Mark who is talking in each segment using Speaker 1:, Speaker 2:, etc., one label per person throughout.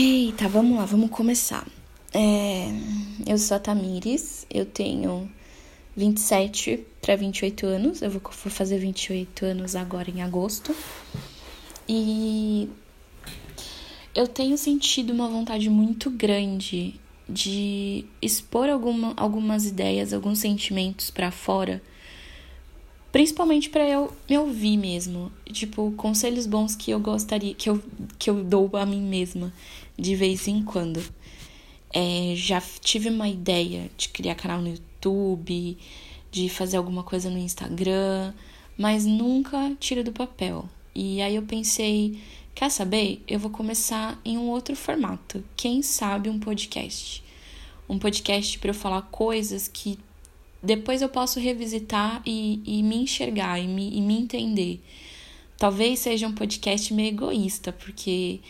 Speaker 1: Eita, vamos lá, vamos começar. É, eu sou a Tamires, eu tenho 27 para 28 anos, eu vou, fazer 28 anos agora em agosto. E eu tenho sentido uma vontade muito grande de expor alguma, algumas ideias, alguns sentimentos para fora, principalmente para eu me ouvir mesmo, tipo, conselhos bons que eu gostaria que eu que eu dou a mim mesma de vez em quando. É, já tive uma ideia de criar canal no YouTube, de fazer alguma coisa no Instagram, mas nunca tiro do papel. E aí eu pensei, quer saber? Eu vou começar em um outro formato. Quem sabe um podcast. Um podcast para eu falar coisas que depois eu posso revisitar e, e me enxergar e me, e me entender. Talvez seja um podcast meio egoísta, porque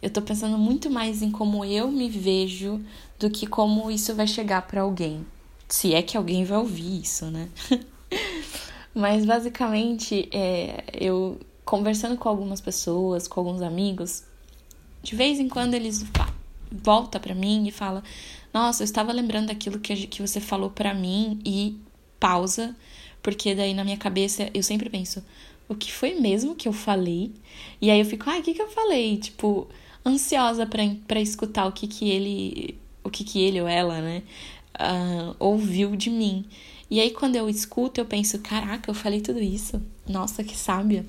Speaker 1: eu tô pensando muito mais em como eu me vejo do que como isso vai chegar para alguém. Se é que alguém vai ouvir isso, né? Mas basicamente, é, eu conversando com algumas pessoas, com alguns amigos, de vez em quando eles volta para mim e fala: "Nossa, eu estava lembrando daquilo que que você falou para mim" e pausa, porque daí na minha cabeça eu sempre penso: "O que foi mesmo que eu falei?" E aí eu fico: "Ai, o que que eu falei?" Tipo, ansiosa para escutar o que que ele, o que que ele ou ela, né, uh, ouviu de mim. E aí quando eu escuto, eu penso, caraca, eu falei tudo isso. Nossa, que sábia.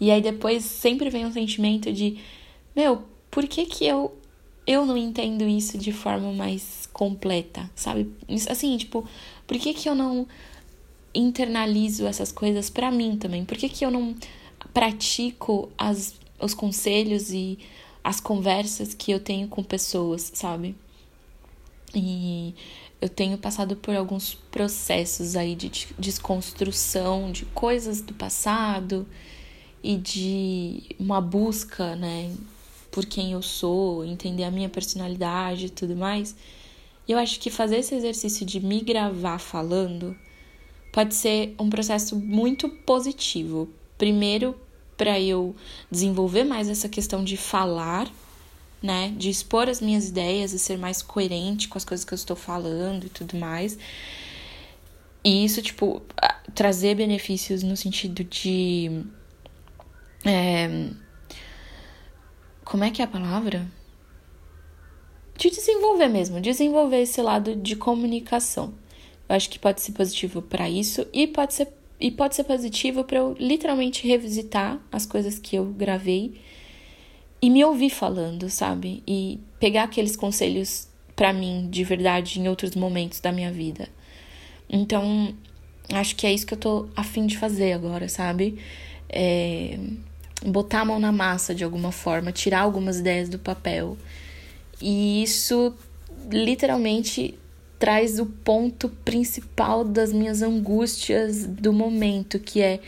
Speaker 1: E aí depois sempre vem um sentimento de, meu, por que que eu eu não entendo isso de forma mais completa, sabe? Assim, tipo, por que que eu não internalizo essas coisas para mim também? Por que que eu não pratico as, os conselhos e as conversas que eu tenho com pessoas, sabe? E eu tenho passado por alguns processos aí de desconstrução de coisas do passado e de uma busca, né, por quem eu sou, entender a minha personalidade e tudo mais. E eu acho que fazer esse exercício de me gravar falando pode ser um processo muito positivo. Primeiro, para eu desenvolver mais essa questão de falar, né, de expor as minhas ideias e ser mais coerente com as coisas que eu estou falando e tudo mais. E isso, tipo, trazer benefícios no sentido de. É, como é que é a palavra? De desenvolver mesmo, desenvolver esse lado de comunicação. Eu acho que pode ser positivo para isso e pode ser e pode ser positivo para eu literalmente revisitar as coisas que eu gravei e me ouvir falando, sabe? E pegar aqueles conselhos para mim de verdade em outros momentos da minha vida. Então, acho que é isso que eu tô afim de fazer agora, sabe? É botar a mão na massa de alguma forma, tirar algumas ideias do papel. E isso literalmente traz o ponto principal das minhas angústias do momento, que é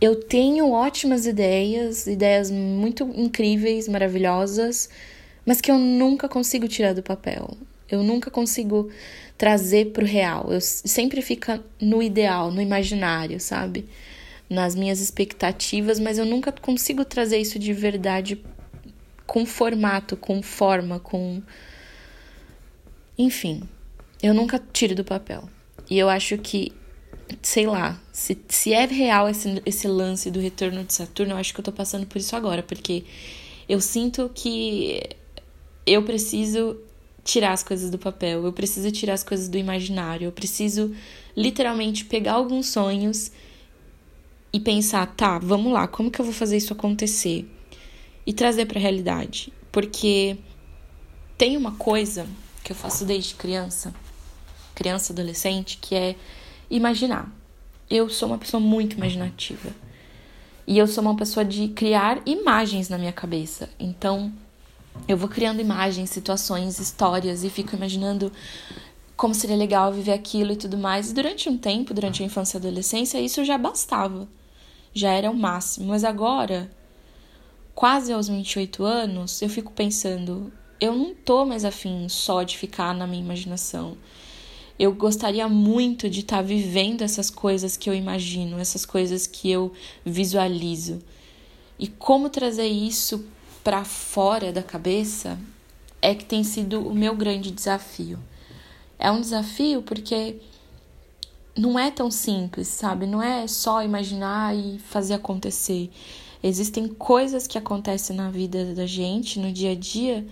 Speaker 1: eu tenho ótimas ideias, ideias muito incríveis, maravilhosas, mas que eu nunca consigo tirar do papel. Eu nunca consigo trazer para o real. Eu sempre fica no ideal, no imaginário, sabe? Nas minhas expectativas, mas eu nunca consigo trazer isso de verdade com formato, com forma, com enfim, eu nunca tiro do papel. E eu acho que, sei lá, se, se é real esse, esse lance do retorno de Saturno, eu acho que eu tô passando por isso agora, porque eu sinto que eu preciso tirar as coisas do papel, eu preciso tirar as coisas do imaginário, eu preciso literalmente pegar alguns sonhos e pensar, tá, vamos lá, como que eu vou fazer isso acontecer? E trazer para a realidade. Porque tem uma coisa que eu faço desde criança criança, adolescente, que é imaginar. Eu sou uma pessoa muito imaginativa. E eu sou uma pessoa de criar imagens na minha cabeça. Então, eu vou criando imagens, situações, histórias e fico imaginando como seria legal viver aquilo e tudo mais. E durante um tempo, durante a infância e a adolescência, isso já bastava. Já era o máximo. Mas agora, quase aos 28 anos, eu fico pensando, eu não tô mais afim só de ficar na minha imaginação. Eu gostaria muito de estar tá vivendo essas coisas que eu imagino, essas coisas que eu visualizo. E como trazer isso para fora da cabeça é que tem sido o meu grande desafio. É um desafio porque não é tão simples, sabe? Não é só imaginar e fazer acontecer. Existem coisas que acontecem na vida da gente, no dia a dia,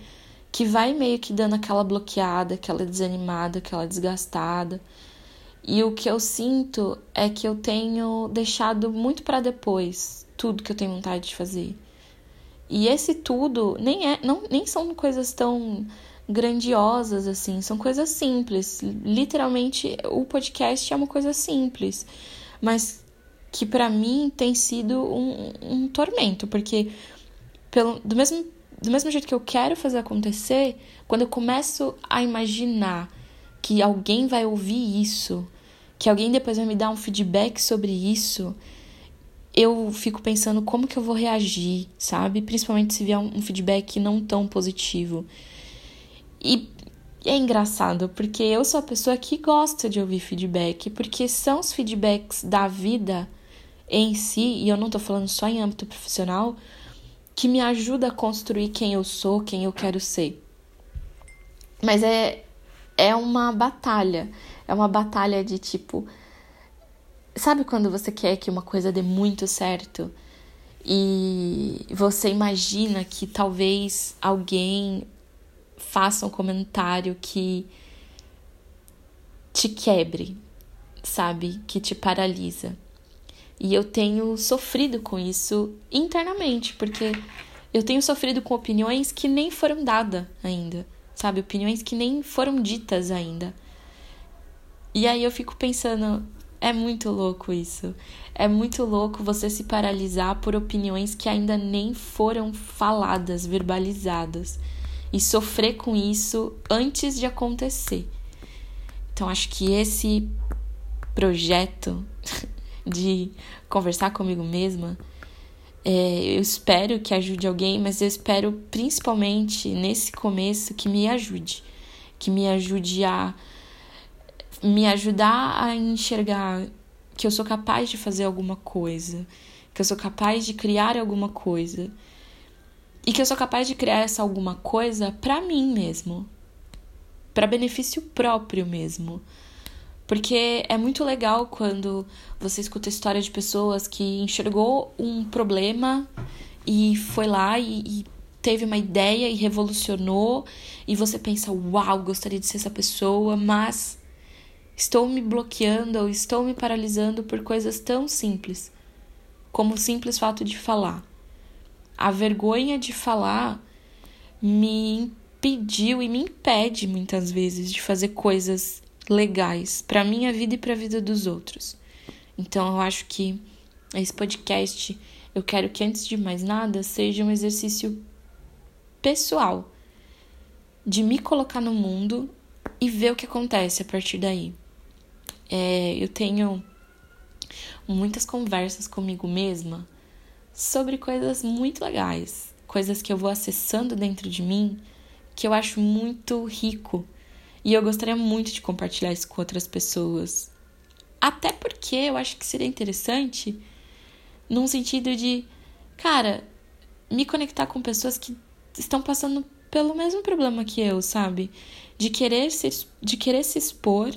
Speaker 1: que vai meio que dando aquela bloqueada, aquela desanimada, aquela desgastada. E o que eu sinto é que eu tenho deixado muito para depois tudo que eu tenho vontade de fazer. E esse tudo nem é, não, nem são coisas tão grandiosas assim, são coisas simples. Literalmente, o podcast é uma coisa simples, mas que para mim tem sido um, um tormento, porque pelo, do, mesmo, do mesmo jeito que eu quero fazer acontecer, quando eu começo a imaginar que alguém vai ouvir isso, que alguém depois vai me dar um feedback sobre isso, eu fico pensando como que eu vou reagir, sabe? Principalmente se vier um feedback não tão positivo. E é engraçado, porque eu sou a pessoa que gosta de ouvir feedback, porque são os feedbacks da vida em si, e eu não tô falando só em âmbito profissional, que me ajuda a construir quem eu sou, quem eu quero ser. Mas é, é uma batalha. É uma batalha de tipo, Sabe quando você quer que uma coisa dê muito certo e você imagina que talvez alguém faça um comentário que te quebre, sabe? Que te paralisa. E eu tenho sofrido com isso internamente, porque eu tenho sofrido com opiniões que nem foram dadas ainda, sabe? Opiniões que nem foram ditas ainda. E aí eu fico pensando, é muito louco isso. É muito louco você se paralisar por opiniões que ainda nem foram faladas, verbalizadas. E sofrer com isso antes de acontecer. Então, acho que esse projeto de conversar comigo mesma, é, eu espero que ajude alguém, mas eu espero principalmente nesse começo que me ajude. Que me ajude a me ajudar a enxergar que eu sou capaz de fazer alguma coisa, que eu sou capaz de criar alguma coisa. E que eu sou capaz de criar essa alguma coisa para mim mesmo, para benefício próprio mesmo. Porque é muito legal quando você escuta a história de pessoas que enxergou um problema e foi lá e, e teve uma ideia e revolucionou, e você pensa, uau, gostaria de ser essa pessoa, mas Estou me bloqueando ou estou me paralisando por coisas tão simples, como o simples fato de falar. A vergonha de falar me impediu e me impede muitas vezes de fazer coisas legais para minha vida e para a vida dos outros. Então eu acho que esse podcast, eu quero que antes de mais nada seja um exercício pessoal de me colocar no mundo e ver o que acontece a partir daí. É, eu tenho muitas conversas comigo mesma sobre coisas muito legais, coisas que eu vou acessando dentro de mim que eu acho muito rico e eu gostaria muito de compartilhar isso com outras pessoas. Até porque eu acho que seria interessante num sentido de, cara, me conectar com pessoas que estão passando pelo mesmo problema que eu, sabe? De querer se, de querer se expor,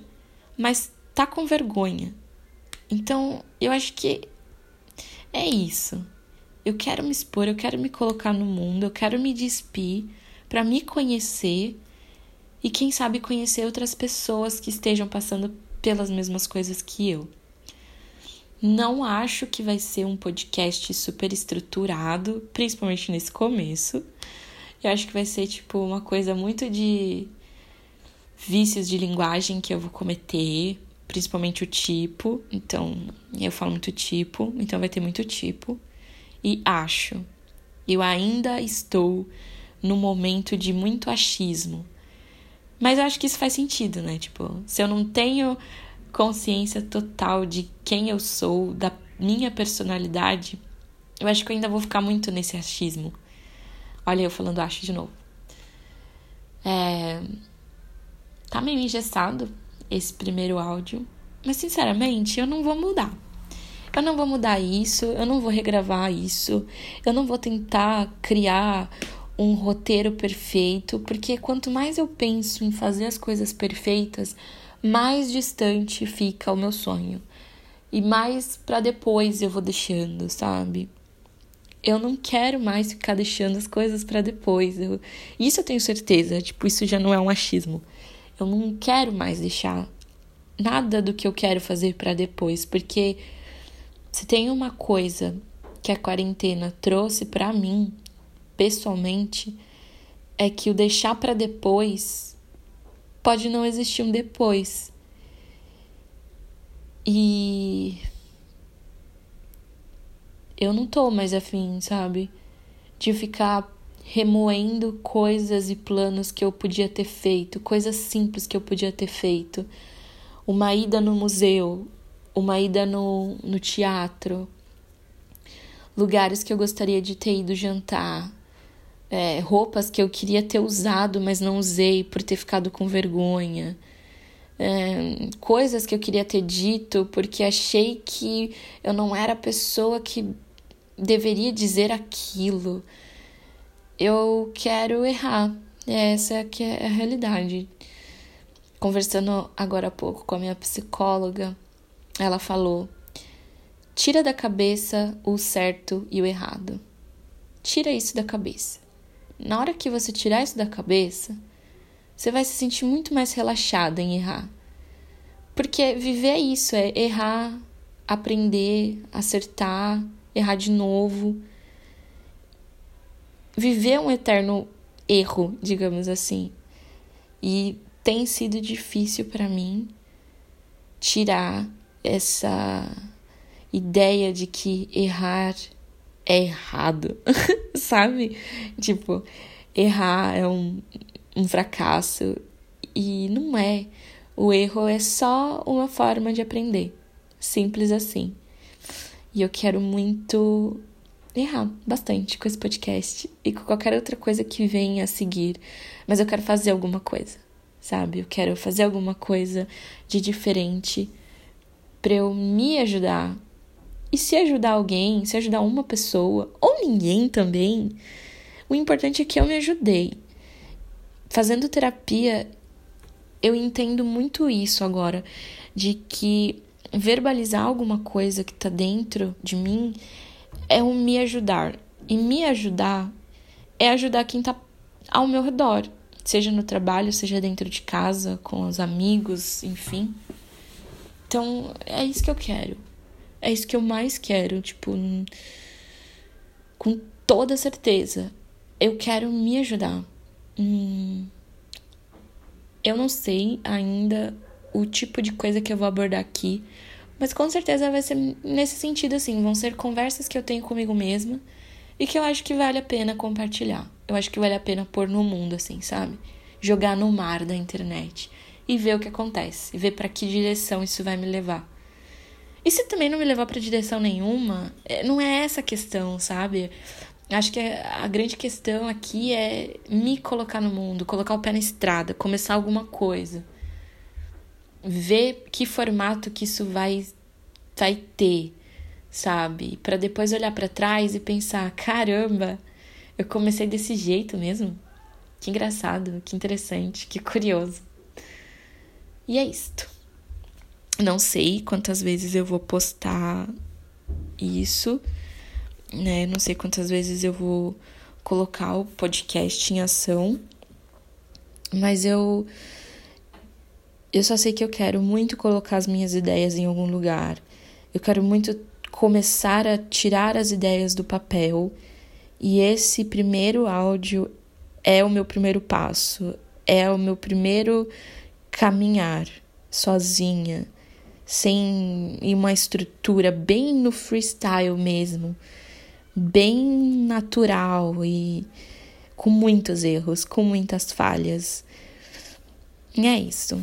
Speaker 1: mas tá com vergonha. Então, eu acho que é isso. Eu quero me expor, eu quero me colocar no mundo, eu quero me despir para me conhecer e quem sabe conhecer outras pessoas que estejam passando pelas mesmas coisas que eu. Não acho que vai ser um podcast super estruturado, principalmente nesse começo. Eu acho que vai ser tipo uma coisa muito de vícios de linguagem que eu vou cometer, principalmente o tipo. Então, eu falo muito tipo, então vai ter muito tipo. E acho. Eu ainda estou no momento de muito achismo. Mas eu acho que isso faz sentido, né? Tipo, se eu não tenho consciência total de quem eu sou, da minha personalidade, eu acho que eu ainda vou ficar muito nesse achismo. Olha eu falando acho de novo. É... Tá meio engessado, esse primeiro áudio, mas sinceramente eu não vou mudar. Eu não vou mudar isso, eu não vou regravar isso, eu não vou tentar criar um roteiro perfeito, porque quanto mais eu penso em fazer as coisas perfeitas, mais distante fica o meu sonho. E mais para depois eu vou deixando, sabe? Eu não quero mais ficar deixando as coisas para depois. Eu, isso eu tenho certeza, tipo, isso já não é um achismo. Eu não quero mais deixar nada do que eu quero fazer para depois, porque se tem uma coisa que a quarentena trouxe para mim, pessoalmente, é que o deixar para depois pode não existir um depois. E eu não tô mais afim, sabe? De ficar remoendo coisas e planos que eu podia ter feito, coisas simples que eu podia ter feito. Uma ida no museu, uma ida no, no teatro, lugares que eu gostaria de ter ido jantar, é, roupas que eu queria ter usado, mas não usei por ter ficado com vergonha. É, coisas que eu queria ter dito porque achei que eu não era a pessoa que deveria dizer aquilo. Eu quero errar. Essa é que é a realidade. Conversando agora há pouco com a minha psicóloga, ela falou: tira da cabeça o certo e o errado. Tira isso da cabeça. Na hora que você tirar isso da cabeça, você vai se sentir muito mais relaxada em errar. Porque viver é isso, é errar, aprender, acertar, errar de novo. Viver um eterno erro, digamos assim. E tem sido difícil para mim tirar essa ideia de que errar é errado, sabe? Tipo, errar é um, um fracasso e não é. O erro é só uma forma de aprender, simples assim. E eu quero muito errar bastante com esse podcast e com qualquer outra coisa que venha a seguir, mas eu quero fazer alguma coisa, sabe? Eu quero fazer alguma coisa de diferente para eu me ajudar. E se ajudar alguém, se ajudar uma pessoa ou ninguém também, o importante é que eu me ajudei. Fazendo terapia, eu entendo muito isso agora, de que verbalizar alguma coisa que tá dentro de mim é um me ajudar. E me ajudar é ajudar quem tá ao meu redor, seja no trabalho, seja dentro de casa, com os amigos, enfim. Então, é isso que eu quero. É isso que eu mais quero, tipo, com toda certeza. Eu quero me ajudar. Hum, eu não sei ainda o tipo de coisa que eu vou abordar aqui, mas com certeza vai ser nesse sentido assim, vão ser conversas que eu tenho comigo mesma e que eu acho que vale a pena compartilhar. Eu acho que vale a pena pôr no mundo assim, sabe? Jogar no mar da internet e ver o que acontece, e ver para que direção isso vai me levar. E se também não me levar para direção nenhuma, é, não é essa a questão, sabe? Acho que a grande questão aqui é me colocar no mundo, colocar o pé na estrada, começar alguma coisa. Ver que formato que isso vai vai ter, sabe? Para depois olhar para trás e pensar, caramba, eu comecei desse jeito mesmo. Que engraçado, que interessante, que curioso. E é isto. Não sei quantas vezes eu vou postar isso, né? Não sei quantas vezes eu vou colocar o podcast em ação, mas eu eu só sei que eu quero muito colocar as minhas ideias em algum lugar. Eu quero muito começar a tirar as ideias do papel. E esse primeiro áudio é o meu primeiro passo, é o meu primeiro caminhar sozinha, sem uma estrutura, bem no freestyle mesmo, bem natural e com muitos erros, com muitas falhas. E é isso.